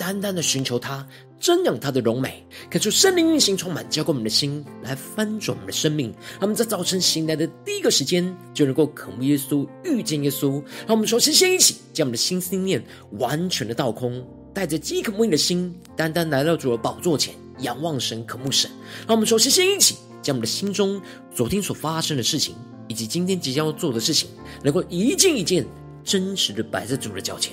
单单的寻求他，瞻仰他的荣美，感受圣灵运行充满，浇灌我们的心，来翻转我们的生命。让我们在早晨醒来的第一个时间，就能够渴慕耶稣、遇见耶稣。让我们首先先一起将我们的心思念完全的倒空，带着饥渴慕义的心，单单来到主的宝座前。仰望神，渴慕神。让我们首先先一起将我们的心中昨天所发生的事情，以及今天即将要做的事情，能够一件一件真实的摆在主的脚前，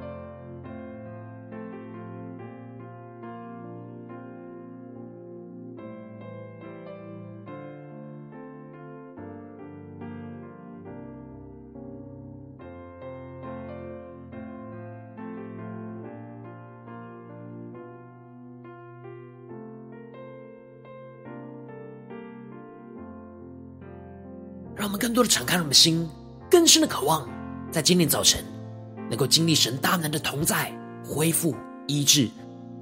让我们更多的敞开我们的心，更深的渴望，在今天早晨能够经历神大能的同在、恢复、医治，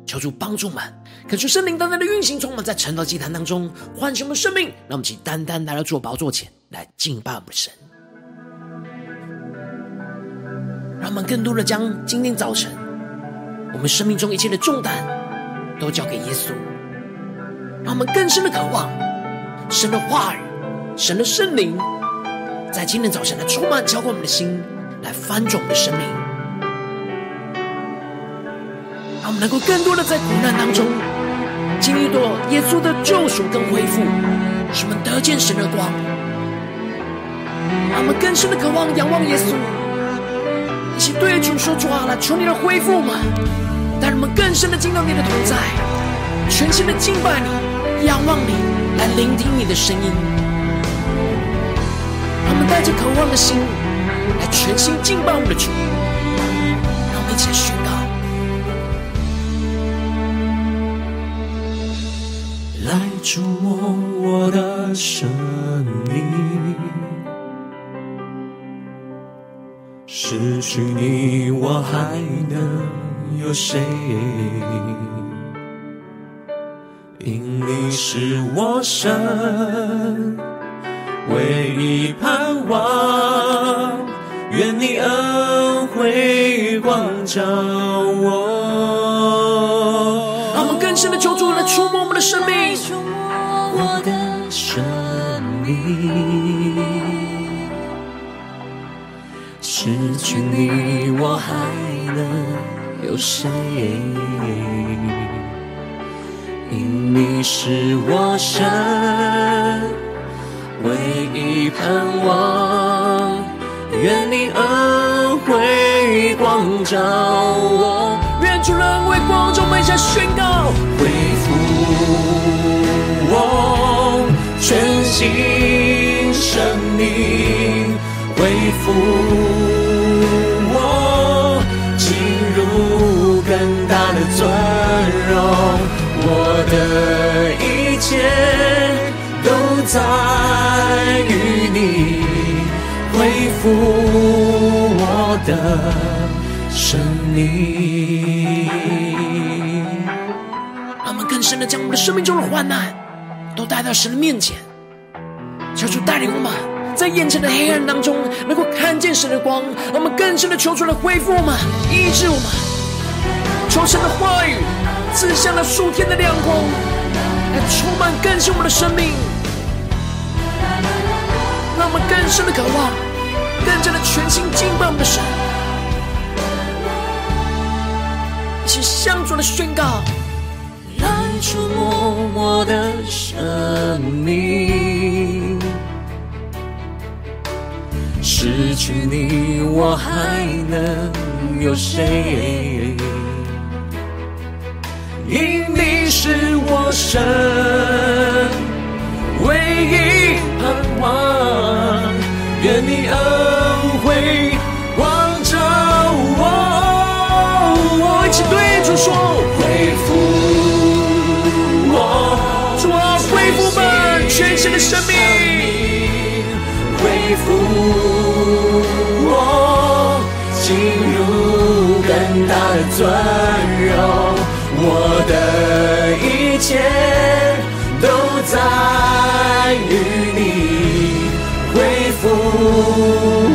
求主帮助们，恳求圣灵单单的运行，充满在晨祷祭坛当中，唤醒我们生命。让我们请单单来到主宝座前来敬拜我们的神。让我们更多的将今天早晨我们生命中一切的重担都交给耶稣，让我们更深的渴望神的话语。神的圣灵在今天早晨来充满浇灌我们的心，来翻转我们的生命，让我们能够更多的在苦难当中经历到耶稣的救赎跟恢复，使我们得见神的光，让我们更深的渴望仰望耶稣，一起对主说：主啊，来求你的恢复嘛，带我们更深的进到你的同在，全心的敬拜你，仰望你，来聆听你的声音。带着渴望的心，来全心敬拜我们的主，让我们一起来宣告：来触摸我的生命，失去你我还能有谁？因你是我神。唯一盼望，愿你恩惠光照我。让我们更深的求主来触摸我们的生命，触摸我的生命。失去你，我还能有谁？因你是我神。唯一盼望，愿你恩惠光照我，愿主恩惠光照我们，一起宣告，恢复我全新生命，恢复我进入更大的尊荣，我的一切都在。恢复我的生命，让我们更深的将我们的生命中的患难都带到神的面前，求主带领我们，在眼前的黑暗当中能够看见神的光。让我们更深的求主来恢复我们，医治我们，求神的话语赐下了数天的亮光，来充满更新我们的生命。让我们更深的渴望，全心敬拜我们的神，一起向主的宣告：来触摸我的生命，失去你我还能有谁？因你是我神，唯一盼望。愿你恩惠光照我，我一起对主说：恢复我，主啊，恢复我全新的生命，恢复我进入更大的尊荣。我的恢复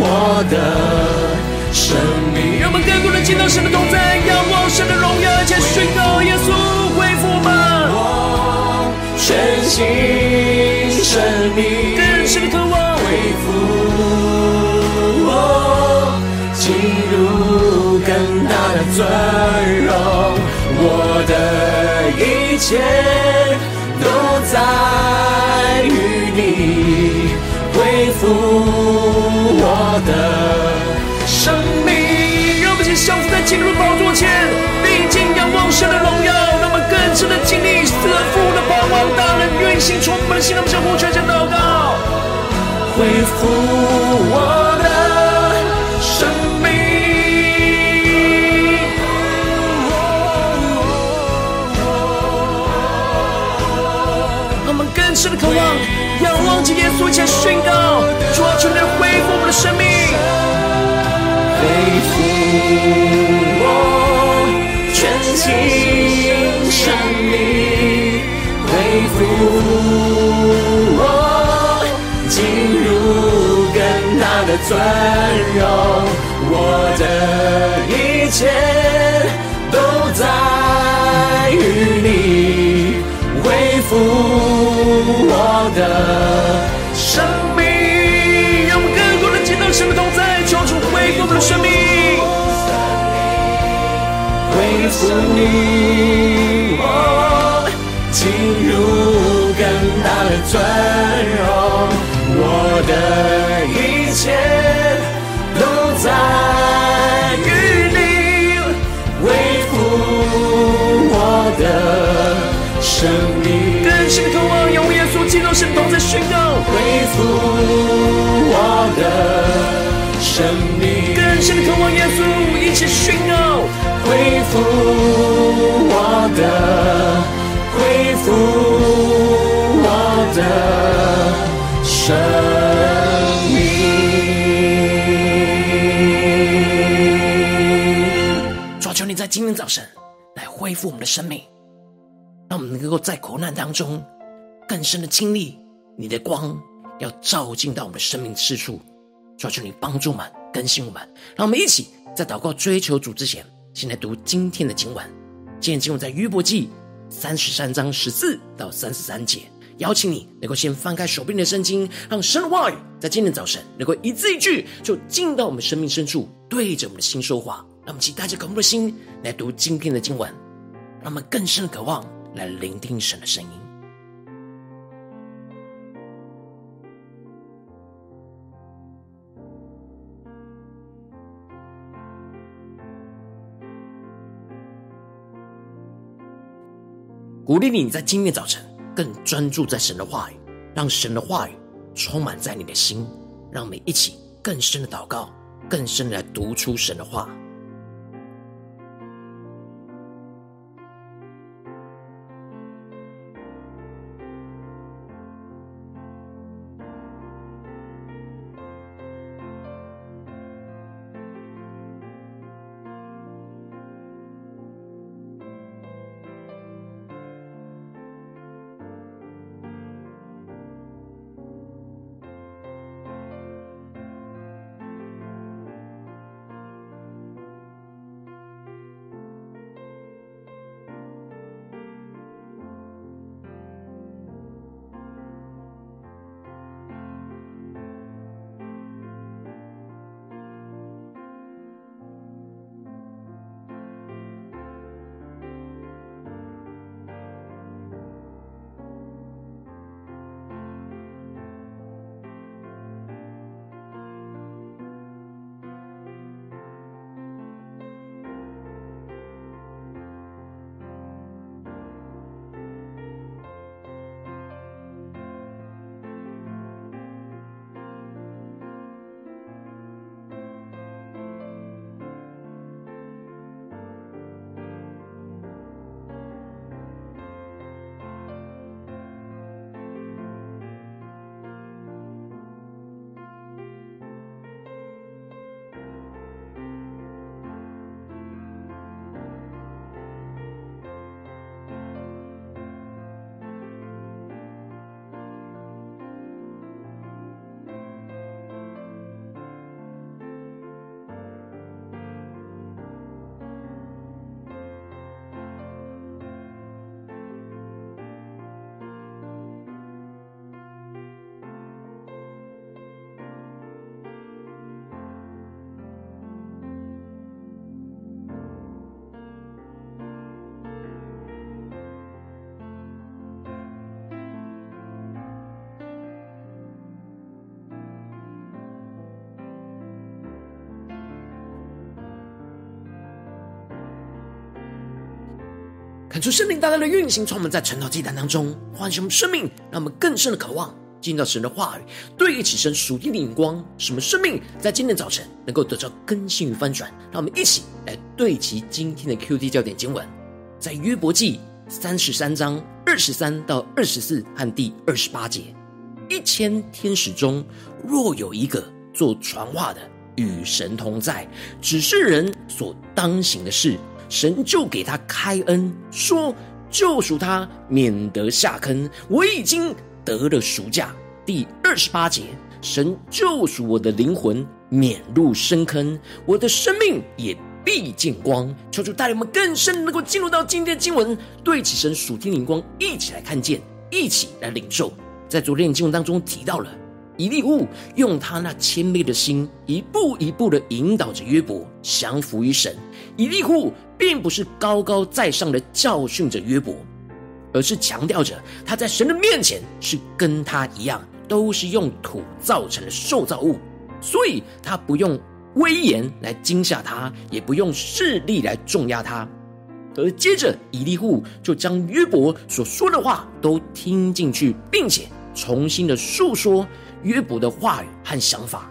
我的生命。让我们更多人见到神的同在，仰望神的荣耀，而且宣告耶稣恢复吗？我全新生命，更深的渴望恢复我进入更大的尊荣。我的一切恢复我的生命。让我们先在基督的宝座前，并肩仰望神的荣耀，那么更深的经历赐福的盼望，大能运行充满的心，让我们相互全仰望着耶稣，前宣告，主啊，求你恢复我们的生命，恢复我全新生命，恢复我进入更大的尊荣，我的一切都在于你，恢复。我的生命，让我们更多人见到神的同在，求主恢复我们的生命，恢复我进入更大的尊荣，我的一切都在于你，恢复我的生命，更深的渴望。用耶稣基督神同在宣告，恢恢复我的生命，更深的渴望耶稣一起宣告，恢复我的，恢复我的生命。主求你在今天早晨来恢复我们的生命，让我们能够在苦难当中。更深的经历，你的光要照进到我们的生命深处，求求你帮助我们，更新我们。让我们一起在祷告追求主之前，先来读今天的经文。今天经文在约伯记三十三章十四到三十三节。邀请你能够先翻开手边的圣经，让神的话语在今天早晨能够一字一句就进到我们生命深处，对着我们的心说话。让我们期待着渴慕的心来读今天的经文，让我们更深的渴望来聆听神的声音。鼓励你在今天早晨更专注在神的话语，让神的话语充满在你的心，让我们一起更深的祷告，更深的来读出神的话。出圣灵大大的运行，从我们在晨祷祭坛当中唤醒我们生命，让我们更深的渴望进到神的话语，对齐神属地的眼光，使我们生命在今天早晨能够得到更新与翻转。让我们一起来对齐今天的 QD 焦点经文，在约伯记三十三章二十三到二十四和第二十八节。一千天使中，若有一个做传话的，与神同在，只是人所当行的事。神就给他开恩，说救赎他，免得下坑。我已经得了赎价。第二十八节，神救赎我的灵魂，免入深坑，我的生命也必见光。求主带领我们更深能够进入到今天的经文，对齐神属天灵光，一起来看见，一起来领受。在昨天的经文当中提到了。以利户用他那谦卑的心，一步一步的引导着约伯降服于神。以利户并不是高高在上的教训着约伯，而是强调着他在神的面前是跟他一样，都是用土造成的受造物，所以他不用威严来惊吓他，也不用势力来重压他。而接着，以利户就将约伯所说的话都听进去，并且重新的述说。约伯的话语和想法，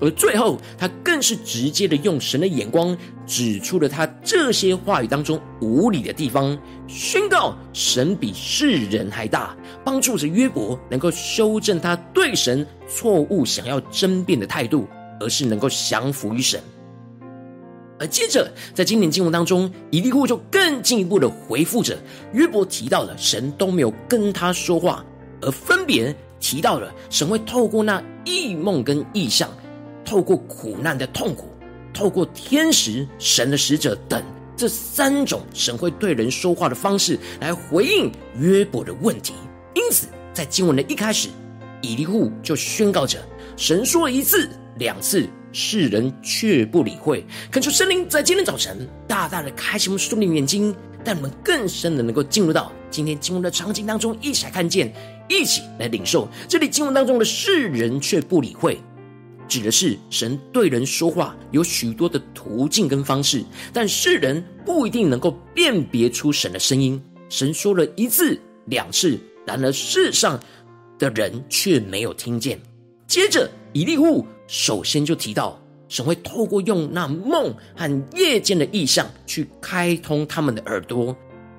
而最后他更是直接的用神的眼光指出了他这些话语当中无理的地方，宣告神比世人还大，帮助着约伯能够修正他对神错误想要争辩的态度，而是能够降服于神。而接着在今年经文当中，以利户就更进一步的回复着约伯提到了神都没有跟他说话，而分别。提到了神会透过那异梦跟异象，透过苦难的痛苦，透过天使、神的使者等这三种神会对人说话的方式来回应约伯的问题。因此，在经文的一开始，以利户就宣告着：神说了一次、两次，世人却不理会。恳求圣灵在今天早晨大大的开启我们属灵眼睛，带我们更深的能够进入到今天经文的场景当中，一起来看见。一起来领受这里经文当中的世人却不理会，指的是神对人说话有许多的途径跟方式，但世人不一定能够辨别出神的声音。神说了一次两次，然而世上的人却没有听见。接着以利户首先就提到，神会透过用那梦和夜间的异象去开通他们的耳朵，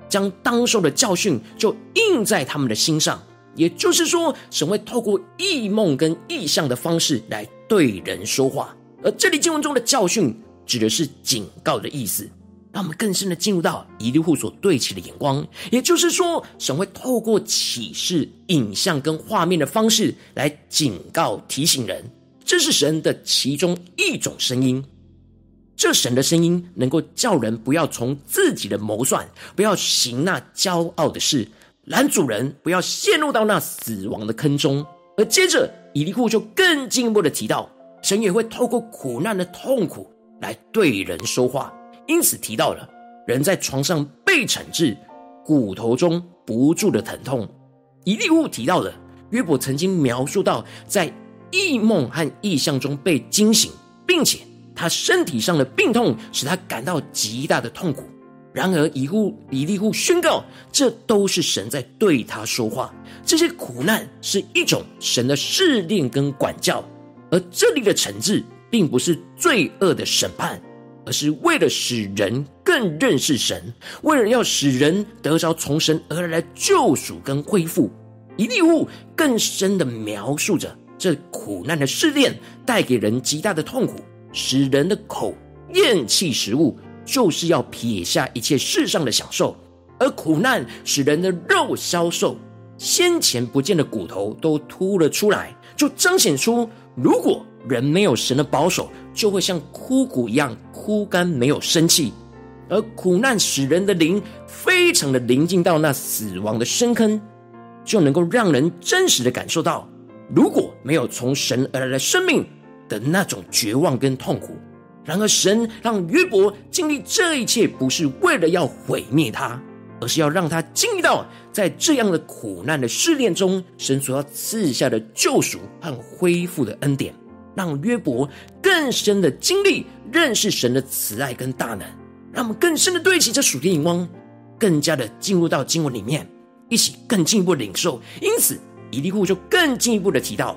将当受的教训就印在他们的心上。也就是说，神会透过异梦跟异象的方式来对人说话，而这里经文中的教训指的是警告的意思，让我们更深的进入到以利户所对齐的眼光。也就是说，神会透过启示、影像跟画面的方式来警告、提醒人，这是神的其中一种声音。这神的声音能够叫人不要从自己的谋算，不要行那骄傲的事。拦阻人不要陷入到那死亡的坑中，而接着以利户就更进一步的提到，神也会透过苦难的痛苦来对人说话，因此提到了人在床上被惩治，骨头中不住的疼痛。以利户提到了约伯曾经描述到，在异梦和异象中被惊醒，并且他身体上的病痛使他感到极大的痛苦。然而，以户以利户宣告，这都是神在对他说话。这些苦难是一种神的试炼跟管教，而这里的惩治，并不是罪恶的审判，而是为了使人更认识神，为了要使人得着从神而来的救赎跟恢复。以利户更深的描述着这苦难的试炼带给人极大的痛苦，使人的口厌弃食物。就是要撇下一切世上的享受，而苦难使人的肉消瘦，先前不见的骨头都凸了出来，就彰显出，如果人没有神的保守，就会像枯骨一样枯干，没有生气。而苦难使人的灵非常的临近到那死亡的深坑，就能够让人真实的感受到，如果没有从神而来的生命的那种绝望跟痛苦。然而，神让约伯经历这一切，不是为了要毁灭他，而是要让他经历到在这样的苦难的试炼中，神所要赐下的救赎和恢复的恩典，让约伯更深的经历认识神的慈爱跟大能，让我们更深的对齐这属天眼光，更加的进入到经文里面，一起更进一步的领受。因此，以利户就更进一步的提到，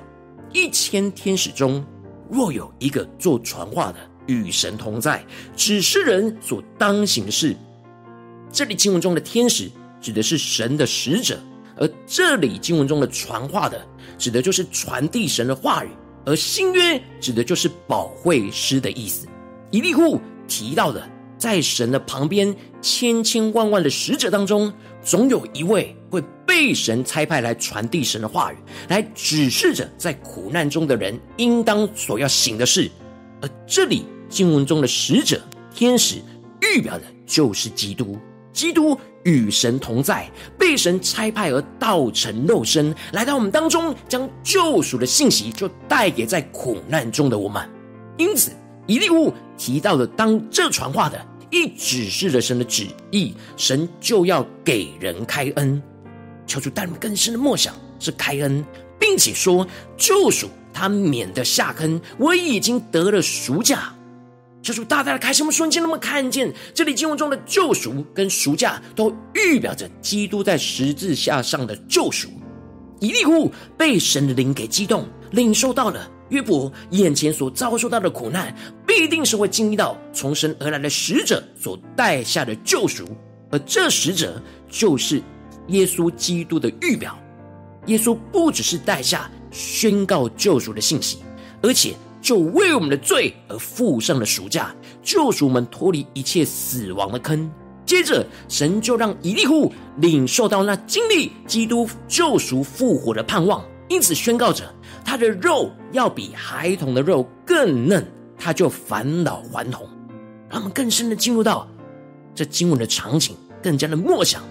一千天使中，若有一个做传话的，与神同在，指示人所当行的事。这里经文中的天使指的是神的使者，而这里经文中的传话的，指的就是传递神的话语，而新约指的就是保惠师的意思。以利户提到的，在神的旁边千千万万的使者当中，总有一位会被神差派来传递神的话语，来指示着在苦难中的人应当所要行的事。而这里经文中的使者、天使，预表的就是基督。基督与神同在，被神差派而道成肉身，来到我们当中，将救赎的信息就带给在苦难中的我们。因此，以利户提到的，当这传话的。一指示了神的旨意，神就要给人开恩。求主带我们更深的默想，是开恩，并且说救赎他免得下坑。我已经得了赎价。求主大大的开什么瞬间，那么看见这里经文中的救赎跟赎价，都预表着基督在十字架上的救赎。以利户被神的灵给激动，领受到了。约伯眼前所遭受到的苦难，必定是会经历到从神而来的使者所带下的救赎，而这使者就是耶稣基督的预表。耶稣不只是带下宣告救赎的信息，而且就为我们的罪而付上了赎价，救赎我们脱离一切死亡的坑。接着，神就让以利户领受到那经历基督救赎复活的盼望，因此宣告着。他的肉要比孩童的肉更嫩，他就返老还童。让我们更深的进入到这经文的场景，更加的默想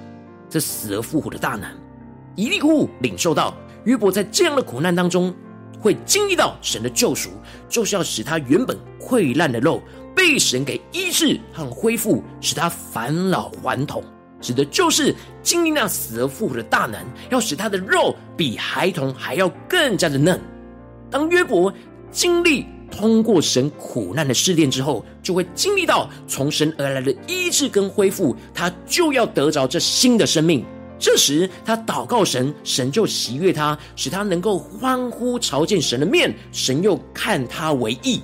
这死而复活的大能。以利户领受到约伯在这样的苦难当中，会经历到神的救赎，就是要使他原本溃烂的肉被神给医治和恢复，使他返老还童。指的就是经历那死而复活的大能，要使他的肉比孩童还要更加的嫩。当约伯经历通过神苦难的试炼之后，就会经历到从神而来的医治跟恢复，他就要得着这新的生命。这时他祷告神，神就喜悦他，使他能够欢呼朝见神的面，神又看他为义。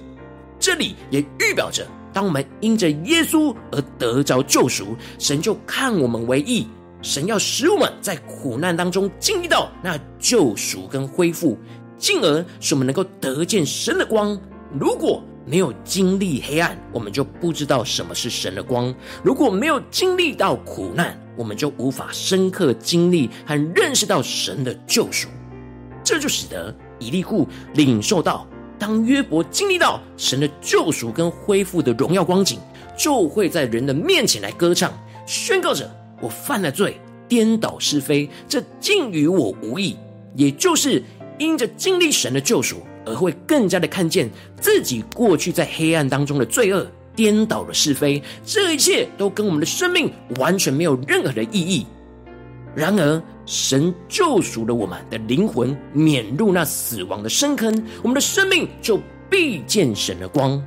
这里也预表着。当我们因着耶稣而得着救赎，神就看我们为义。神要使我们在苦难当中经历到那救赎跟恢复，进而使我们能够得见神的光。如果没有经历黑暗，我们就不知道什么是神的光；如果没有经历到苦难，我们就无法深刻经历和认识到神的救赎。这就使得以利户领受到。当约伯经历到神的救赎跟恢复的荣耀光景，就会在人的面前来歌唱，宣告着：“我犯了罪，颠倒是非，这竟与我无异。”也就是因着经历神的救赎，而会更加的看见自己过去在黑暗当中的罪恶，颠倒了是非，这一切都跟我们的生命完全没有任何的意义。然而，神救赎了我们的灵魂，免入那死亡的深坑，我们的生命就必见神的光。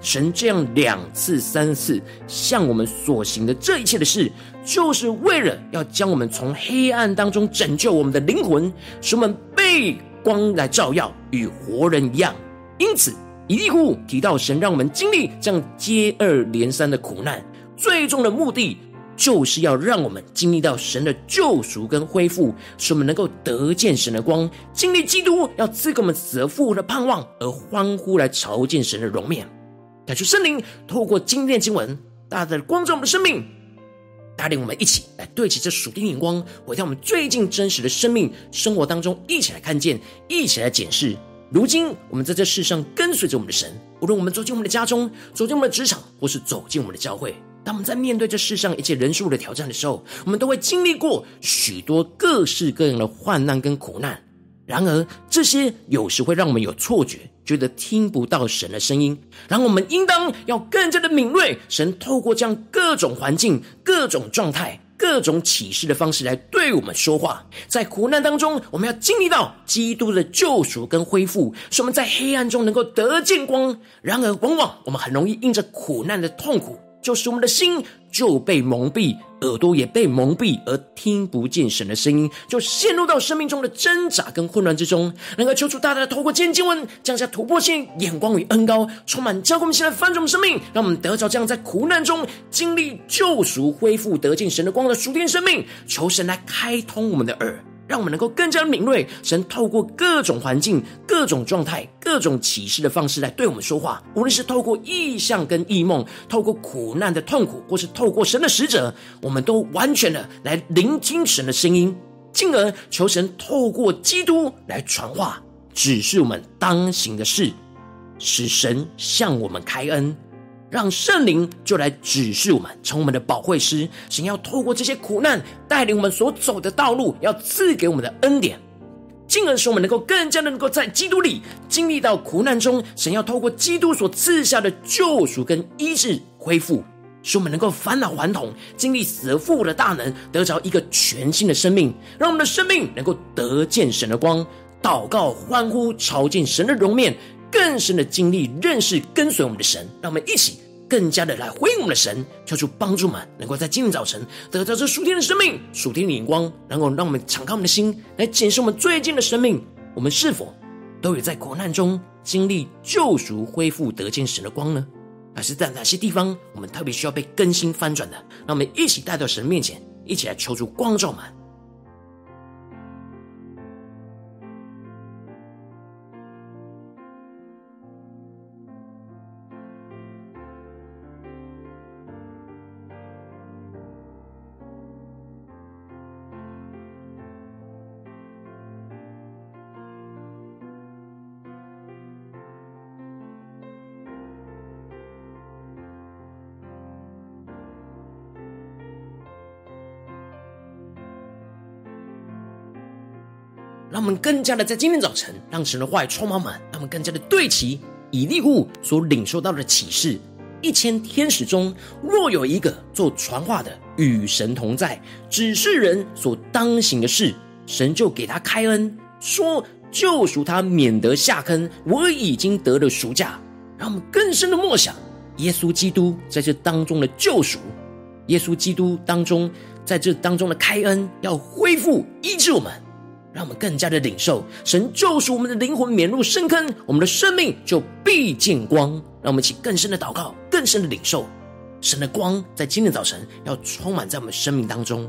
神这样两次、三次向我们所行的这一切的事，就是为了要将我们从黑暗当中拯救我们的灵魂，使我们被光来照耀，与活人一样。因此，以利户提到神让我们经历这样接二连三的苦难，最终的目的。就是要让我们经历到神的救赎跟恢复，使我们能够得见神的光，经历基督要赐给我们死而复活的盼望，而欢呼来朝见神的容面。感谢圣灵透过今天的经文，大大的光照我们的生命，带领我们一起来对齐这属天眼光，回到我们最近真实的生命生活当中，一起来看见，一起来检视。如今我们在这世上跟随着我们的神，无论我们走进我们的家中，走进我们的职场，或是走进我们的教会。当我们在面对这世上一切人数的挑战的时候，我们都会经历过许多各式各样的患难跟苦难。然而，这些有时会让我们有错觉，觉得听不到神的声音。然后，我们应当要更加的敏锐，神透过这样各种环境、各种状态、各种启示的方式来对我们说话。在苦难当中，我们要经历到基督的救赎跟恢复，使我们在黑暗中能够得见光。然而，往往我们很容易因着苦难的痛苦。就使我们的心就被蒙蔽，耳朵也被蒙蔽，而听不见神的声音，就陷入到生命中的挣扎跟混乱之中。能够求主大大的透过今天经文，降下突破性眼光与恩高，充满教灌我们现在翻转生命，让我们得着这样在苦难中经历救赎、恢复、得见神的光的属天生命。求神来开通我们的耳。让我们能够更加敏锐，神透过各种环境、各种状态、各种启示的方式来对我们说话。无论是透过异象跟异梦，透过苦难的痛苦，或是透过神的使者，我们都完全的来聆听神的声音，进而求神透过基督来传话，指示我们当行的事，使神向我们开恩。让圣灵就来指示我们，成为我们的保惠师。神要透过这些苦难，带领我们所走的道路，要赐给我们的恩典，进而使我们能够更加的能够在基督里经历到苦难中，神要透过基督所赐下的救赎跟医治恢复，使我们能够返老还童，经历死而复活的大能，得着一个全新的生命，让我们的生命能够得见神的光，祷告欢呼朝见神的容面。更深的经历、认识、跟随我们的神，让我们一起更加的来回应我们的神，求主帮助们能够在今天早晨得到这属天的生命、属天的眼光，能够让我们敞开我们的心来检视我们最近的生命，我们是否都有在苦难中经历救赎、恢复、得见神的光呢？还是在哪些地方我们特别需要被更新翻转的？让我们一起带到神面前，一起来求主光照们。更加的在今天早晨，让神的话语充满满，让我们更加的对齐以利户所领受到的启示。一千天使中，若有一个做传话的，与神同在，只是人所当行的事，神就给他开恩，说救赎他，免得下坑。我已经得了赎价。让我们更深的默想耶稣基督在这当中的救赎，耶稣基督当中在这当中的开恩，要恢复医治我们。让我们更加的领受神救赎我们的灵魂免入深坑，我们的生命就必见光。让我们一起更深的祷告，更深的领受神的光，在今天早晨要充满在我们生命当中。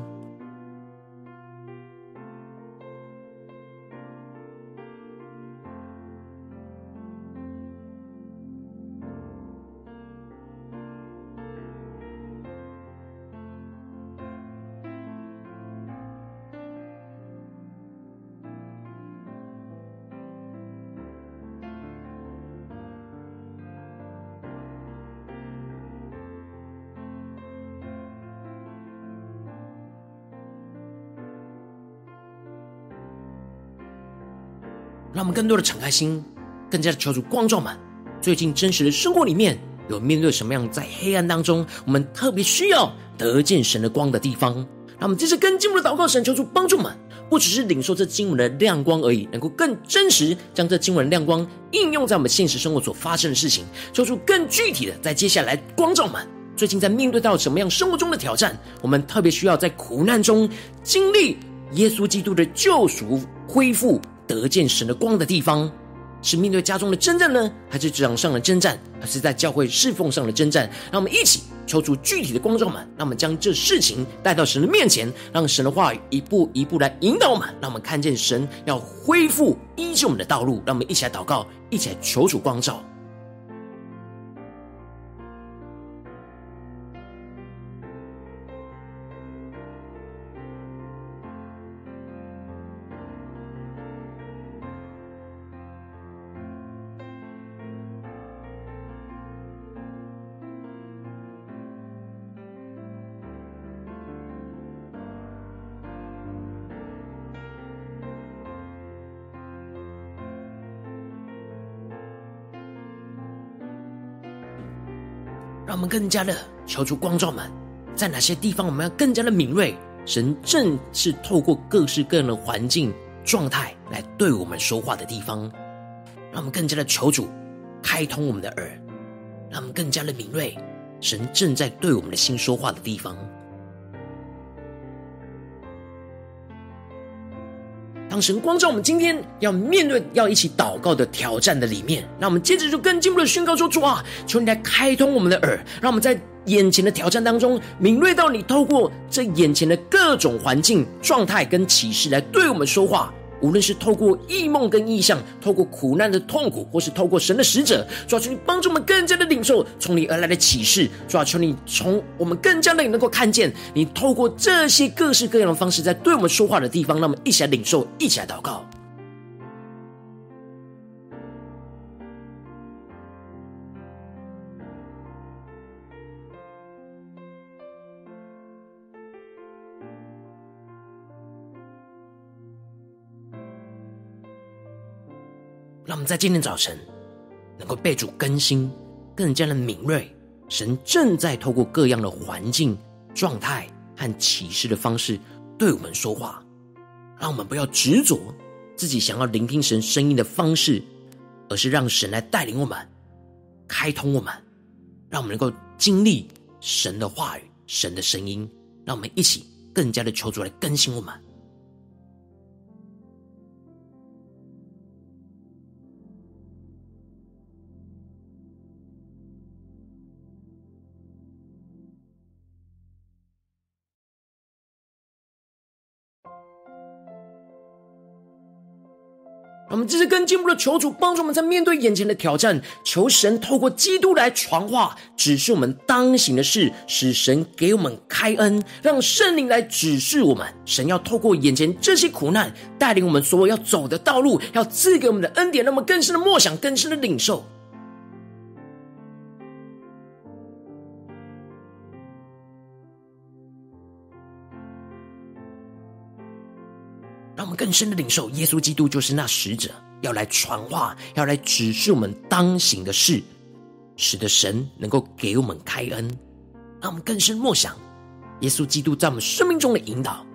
让我们更多的敞开心，更加的求主光照们。最近真实的生活里面有面对什么样在黑暗当中，我们特别需要得见神的光的地方。让我们这次跟进一步的祷告，神求主帮助们，不只是领受这经文的亮光而已，能够更真实将这经文的亮光应用在我们现实生活所发生的事情。求主更具体的在接下来光照们。最近在面对到什么样生活中的挑战，我们特别需要在苦难中经历耶稣基督的救赎恢复。得见神的光的地方，是面对家中的征战呢，还是职场上的征战，还是在教会侍奉上的征战？让我们一起求出具体的光照们，让我们将这事情带到神的面前，让神的话语一步一步来引导我们，让我们看见神要恢复医治我们的道路。让我们一起来祷告，一起来求主光照。我们更加的求出光照们，在哪些地方我们要更加的敏锐？神正是透过各式各样的环境状态来对我们说话的地方，让我们更加的求主开通我们的耳，让我们更加的敏锐，神正在对我们的心说话的地方。神光照我们今天要面对、要一起祷告的挑战的里面，那我们接着就更进一步的宣告说：主啊，求你来开通我们的耳，让我们在眼前的挑战当中，敏锐到你透过这眼前的各种环境、状态跟启示来对我们说话。无论是透过异梦跟异象，透过苦难的痛苦，或是透过神的使者，主啊，求你帮助我们更加的领受从你而来的启示。主啊，求你从我们更加的能够看见你透过这些各式各样的方式在对我们说话的地方，那么一起来领受，一起来祷告。让我们在今天早晨能够被主更新，更加的敏锐。神正在透过各样的环境、状态和启示的方式对我们说话。让我们不要执着自己想要聆听神声音的方式，而是让神来带领我们，开通我们，让我们能够经历神的话语、神的声音。让我们一起更加的求主来更新我们。我们这是更进一步的求主帮助我们，在面对眼前的挑战，求神透过基督来传话，指示我们当行的事，使神给我们开恩，让圣灵来指示我们。神要透过眼前这些苦难，带领我们所有要走的道路，要赐给我们的恩典，让我们更深的默想，更深的领受。让我们更深的领受，耶稣基督就是那使者，要来传话，要来指示我们当行的事，使得神能够给我们开恩。让我们更深默想，耶稣基督在我们生命中的引导。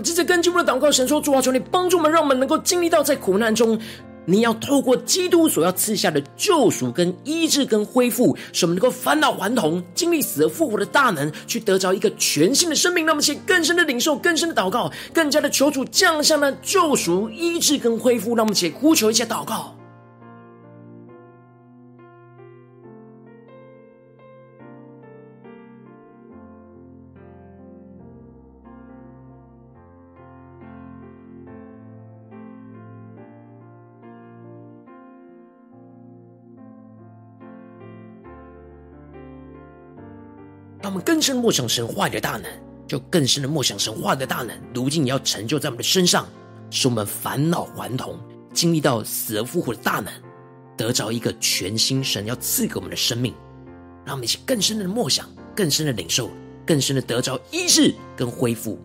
们接着更进一步的祷告，神说：主啊，求你帮助我们，让我们能够经历到在苦难中，你要透过基督所要赐下的救赎、跟医治、跟恢复，使我们能够返老还童，经历死而复活的大能，去得着一个全新的生命。那么，且更深的领受、更深的祷告，更加的求主降下那救赎、医治跟恢复。让我们且呼求一下祷告。我们更深的默想神话语的大能，就更深的默想神话语的大能。如今你要成就在我们的身上，使我们返老还童，经历到死而复活的大能，得着一个全新神要赐给我们的生命。让我们一起更深的默想，更深的领受，更深的得着医治跟恢复。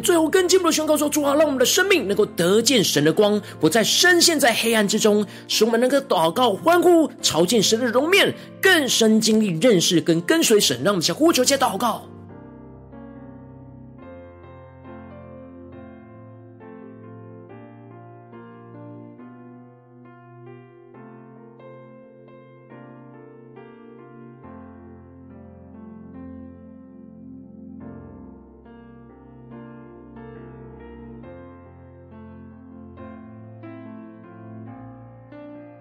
最后跟进一步的宣告说：主啊，让我们的生命能够得见神的光，不再深陷在黑暗之中，使我们能够祷告、欢呼，朝见神的容面，更深经历认识跟跟随神。让我们先呼求，先祷告。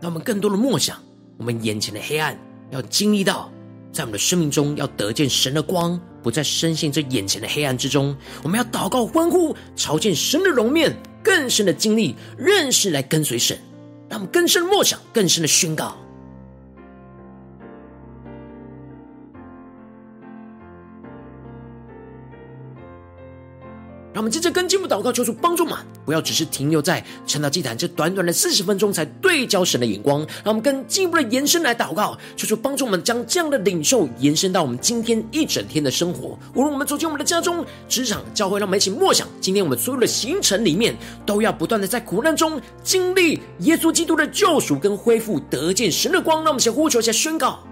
我们更多的默想，我们眼前的黑暗，要经历到，在我们的生命中要得见神的光，不再深陷这眼前的黑暗之中。我们要祷告、欢呼，朝见神的容面，更深的经历认识来跟随神。让我们更深的默想，更深的宣告。让我们接着跟进步祷告，求主帮助嘛，不要只是停留在晨祷祭坛这短短的四十分钟才对焦神的眼光，让我们更进一步的延伸来祷告，求主帮助我们将这样的领受延伸到我们今天一整天的生活。无论我们走进我们的家中、职场、教会，让我们一起默想，今天我们所有的行程里面，都要不断的在苦难中经历耶稣基督的救赎跟恢复，得见神的光。让我们先呼求，一下宣告。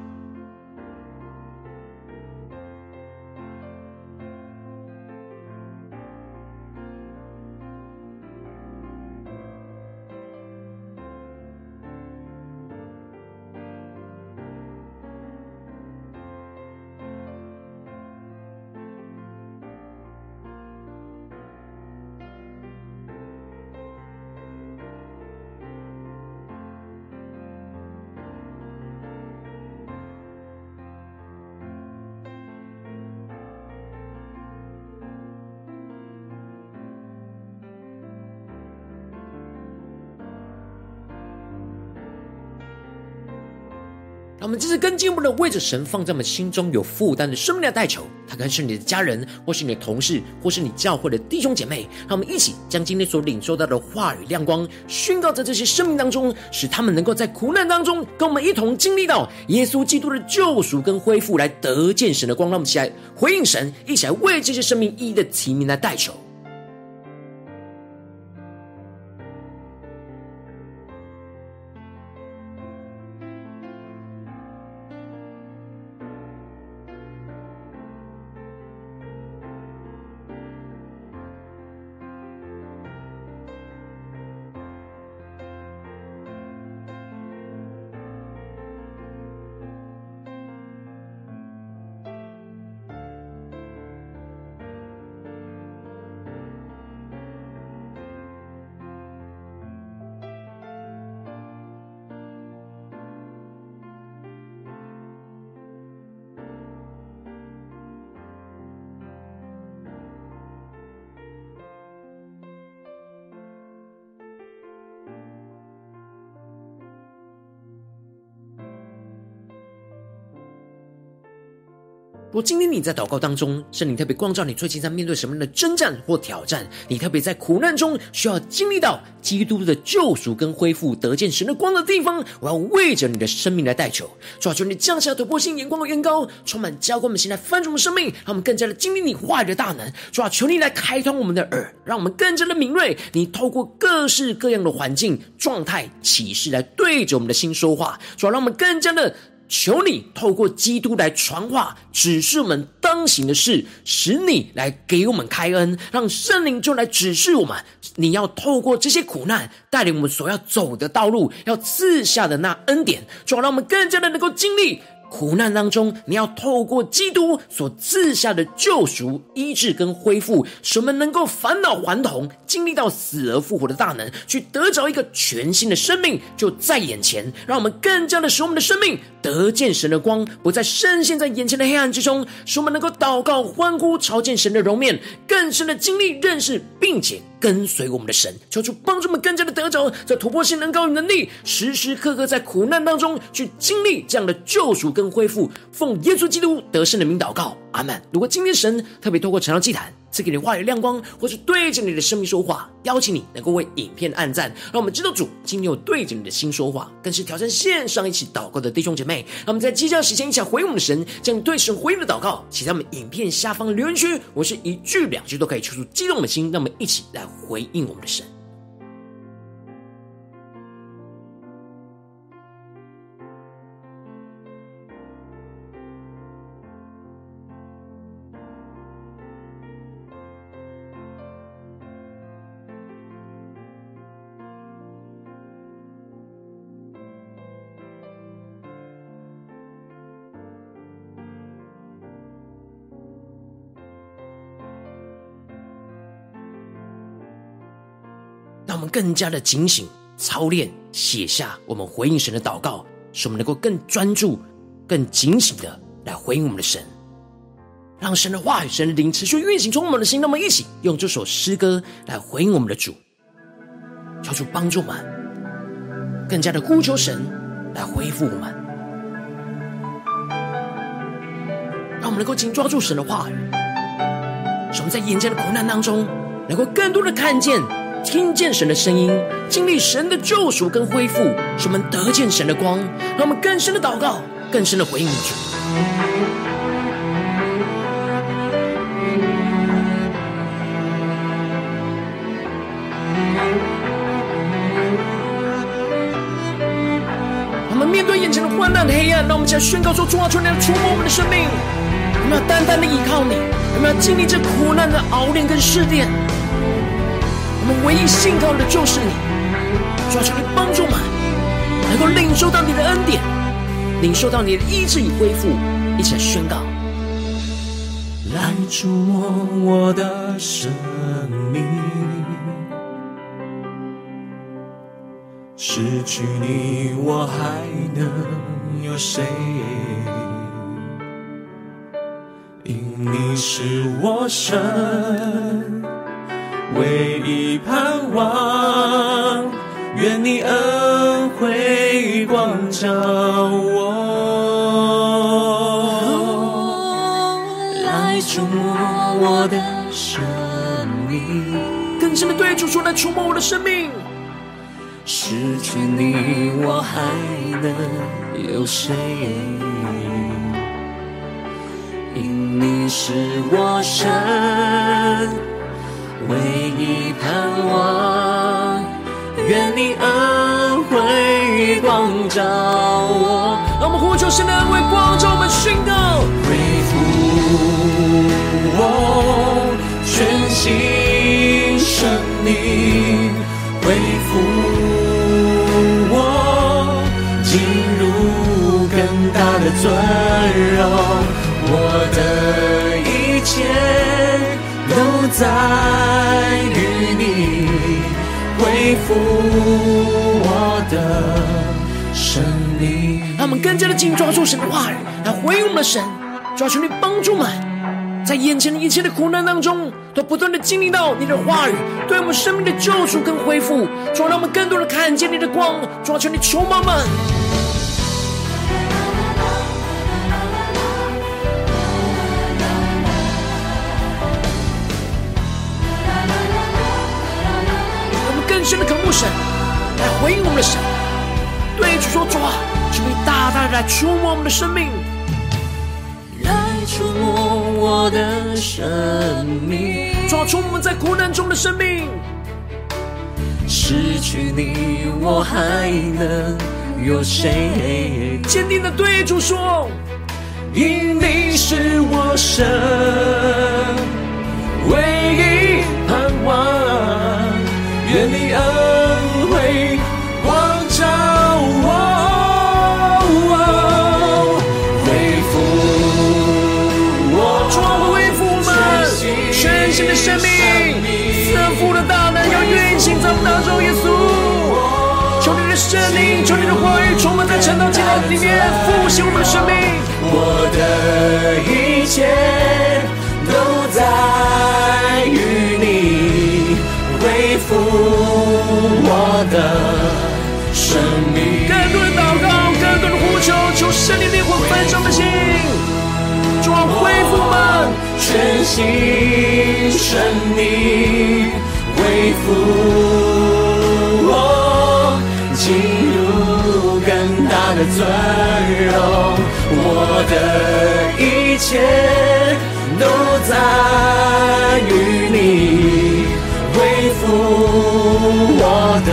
我们这次更进一步的为着神放在我们心中有负担的生命来代求，他可能是你的家人，或是你的同事，或是你教会的弟兄姐妹。让我们一起将今天所领受到的话语亮光宣告在这些生命当中，使他们能够在苦难当中跟我们一同经历到耶稣基督的救赎跟恢复，来得见神的光。让我们一起来回应神，一起来为这些生命一一的提名来代求。果今天你在祷告当中，圣灵特别光照你，最近在面对什么样的征战或挑战？你特别在苦难中需要经历到基督的救赎跟恢复，得见神的光的地方，我要为着你的生命来代求。主啊，求你降下突破性眼光的远高，充满浇灌我们现在翻转的生命，让我们更加的经历你话语的大能。主啊，求你来开通我们的耳，让我们更加的敏锐。你透过各式各样的环境状态启示来对着我们的心说话。主啊，让我们更加的。求你透过基督来传话，指示我们当行的事，使你来给我们开恩，让圣灵就来指示我们。你要透过这些苦难，带领我们所要走的道路，要赐下的那恩典，就让我们更加的能够经历。苦难当中，你要透过基督所赐下的救赎、医治跟恢复，使我们能够返老还童，经历到死而复活的大能，去得着一个全新的生命，就在眼前。让我们更加的使我们的生命得见神的光，不再深陷在眼前的黑暗之中，使我们能够祷告、欢呼、朝见神的容面，更深的经历、认识，并且。跟随我们的神，求主帮助我们更加的得着，在突破性能高与能力，时时刻刻在苦难当中去经历这样的救赎跟恢复。奉耶稣基督得胜的名祷告，阿门。如果今天神特别透过晨祷祭坛赐给你话语亮光，或是对着你的生命说话，邀请你能够为影片按赞，让我们知道主今天有对着你的心说话，更是挑战线上一起祷告的弟兄姐妹。那么在即将时间一起回应我们的神，将对神回应的祷告写在我们影片下方留言区，我是一句两句都可以说出激动的心，那么一起来回应我们的神。我们更加的警醒、操练、写下我们回应神的祷告，使我们能够更专注、更警醒的来回应我们的神，让神的话语、神的灵持续运行充满我们的心。让我们一起用这首诗歌来回应我们的主，求主帮助我们更加的呼求神来恢复我们，让我们能够紧抓住神的话语，使我们在眼前的苦难当中。能够更多的看见、听见神的声音，经历神的救赎跟恢复，使我们得见神的光，让我们更深的祷告，更深的回应主。我们面对眼前的患难、黑暗，让我们一起来宣告说：主啊，求你来触摸我们的生命。我们要单单的依靠你，我们要经历这苦难的熬炼跟试炼。我们唯一信靠的就是你，抓住，你帮助我们，能够领受到你的恩典，领受到你的医治与恢复，一起来宣告。来触摸我的生命，失去你我还能有谁？因你是我神唯一盼望，愿你恩惠光照我，来触摸我的生命，更深的对主说：来触摸我的生命。失去你我还能有谁？因你是我神唯一盼望，愿你恩惠光照我。让我们呼求神的恩惠光照我们，宣告恢复我全新生命，恢复我进入更大的尊荣。我的一切都在于你，恢复我的生命。让我们更加的紧抓住神的话语，来回应我们的神，抓住你帮助们，在眼前的一切的苦难当中，都不断的经历到你的话语对我们生命的救赎跟恢复，主让我们更多的看见你的光，抓住你充满们。真的渴慕神来回应我们的神，对主说：主啊，求你大大的来触摸我们的生命，来触摸我的生命，抓住我们在苦难中的生命。失去你，我还能有谁？坚定的对主说：因你是我神唯一。愿你恩惠光照我，恢复我，主啊，恢复们全新的生命，赐福的大能要运行在我们当中，耶稣，求你的圣灵，求你的话语充满在晨祷祭坛里面，复兴我们的生命，我的一切的生命，更多的祷告，更多的呼求，求圣灵烈火焚烧的心，主啊，恢复我们全新生命，恢复我进入更大的尊荣，我的一切都在于你。恢复我的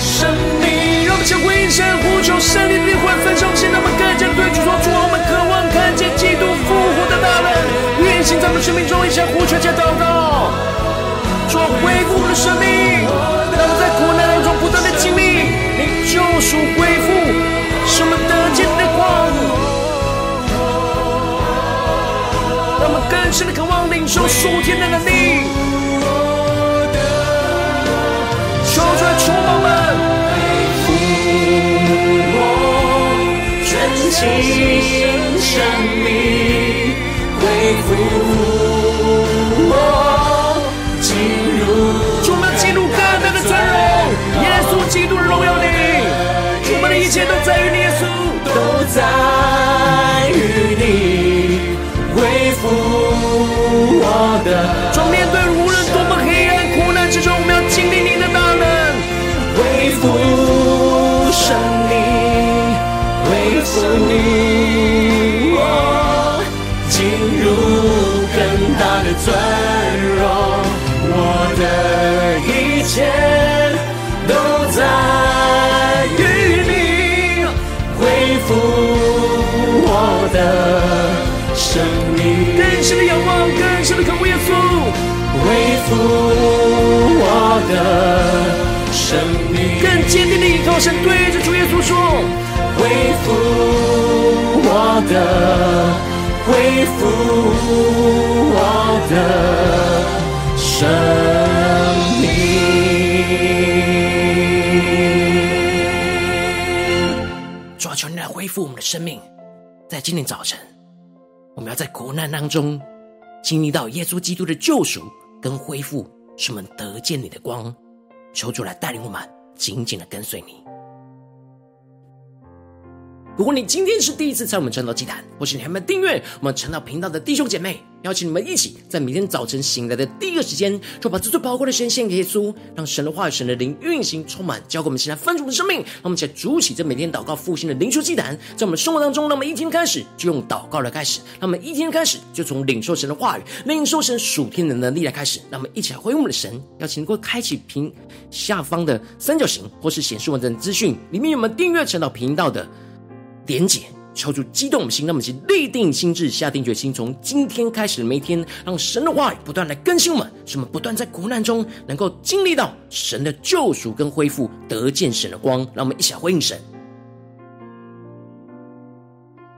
生命，让我们向回应神呼求，圣灵的灵魂焚烧心，让我们更加对主说：主，我们渴望看见基督复活的大能运行在我们生命中，一起呼求，加祷告，主啊，恢复我们的生命，让我们在苦难当中不断的经历你救赎恢复，使我们得见你的光，让我们更深的渴望领受属天的能力。新生命，恢复我进入，主，我们进入更大的尊荣，耶稣基督的荣耀里，我们的一切都在于你，耶稣都在于你，恢复我的，尊荣，我的一切都在于你恢复我的生命。更深的仰望，更深的渴慕耶稣，恢复我的生命。更坚定的依靠神，对着主耶稣说，恢复我的。恢复我的生命，主啊，求你来恢复我们的生命。在今天早晨，我们要在苦难当中经历到耶稣基督的救赎跟恢复，使我们得见你的光。求主来带领我们，紧紧的跟随你。如果你今天是第一次在我们晨祷祭坛，或是你还没有订阅我们晨祷频道的弟兄姐妹，邀请你们一起在每天早晨醒来的第一个时间，就把这最宝贵的时间献给耶稣，让神的话语、神的灵运行充满，交给我们现在丰足的生命。让我们一起来筑起这每天祷告复兴的灵修祭坛，在我们生活当中，让我们一天开始就用祷告来开始，让我们一天开始就从领受神的话语、领受神属天的能力来开始。让我们一起来回应我们的神，邀请能够开启屏下方的三角形，或是显示完整资讯里面有没有订阅陈祷频道的。点解，敲出激动我们心，让我们先立定心智，下定决心，从今天开始每一天，让神的话语不断来更新我们，使我们不断在苦难中能够经历到神的救赎跟恢复，得见神的光。让我们一起来回应神。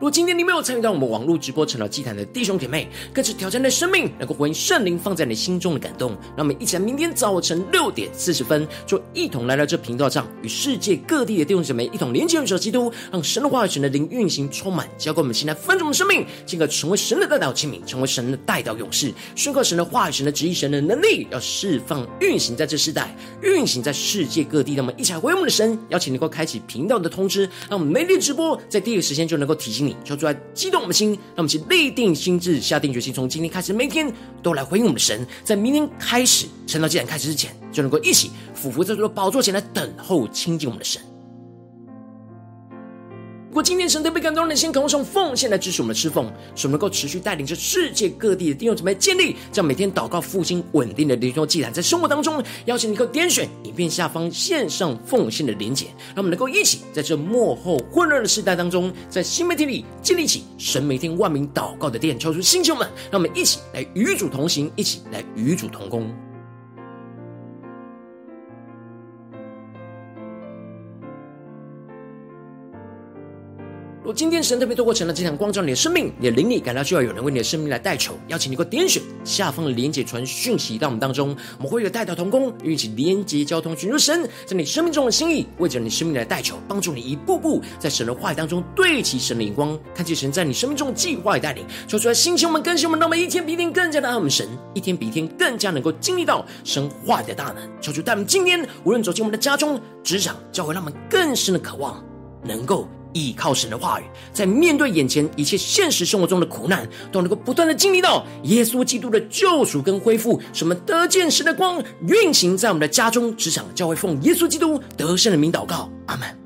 如果今天你没有参与到我们网络直播成了祭坛的弟兄姐妹，更是挑战的生命，能够回应圣灵放在你心中的感动。让我们一起来，明天早晨六点四十分，就一同来到这频道上，与世界各地的弟兄姐妹一同连接、与基督，让神的话语、神的灵运行充满，交给我们现在丰盛的生命，进而成为神的代表器皿，成为神的代表勇士，宣告神的话语、神的旨意、神的能力，要释放运行在这世代，运行在世界各地。让我们一起来回应我们的神，邀请能够开启频道的通知，让我们每天直播在第一个时间就能够提醒你。求主来激动我们的心，让我们去立定心智，下定决心，从今天开始，每天都来回应我们的神。在明天开始，晨祷祭坛开始之前，就能够一起俯伏在主的宝座前来等候亲近我们的神。如果今天神特别感动的心，渴望用奉献来支持我们的侍奉，使我们能够持续带领着世界各地的弟兄姊妹建立这样每天祷告复兴稳定的灵修祭坛，在生活当中，邀请你可点选影片下方线上奉献的连结，让我们能够一起在这幕后混乱的时代当中，在新媒体里建立起神每天万名祷告的殿，敲出星球们，让我们一起来与主同行，一起来与主同工。如今天神特别透过成了这场光照你的生命，你的灵力感到需要有人为你的生命来代求，邀请你给我点选下方的连结传讯息到我们当中，我们会有代祷同工，一起连结交通，寻求神在你生命中的心意，为着你生命来代求，帮助你一步步在神的话语当中对齐神的眼光，看见神在你生命中的计划与带领，说出来，兴起我们更新我们，让我们一天比一天更加的爱我们神，一天比一天更加能够经历到神话语的大能。求主带我们今天无论走进我们的家中、职场，教会让我们更深的渴望，能够。依靠神的话语，在面对眼前一切现实生活中的苦难，都能够不断的经历到耶稣基督的救赎跟恢复，什么得见神的光运行在我们的家中、职场、教会，奉耶稣基督得胜的名祷告，阿门。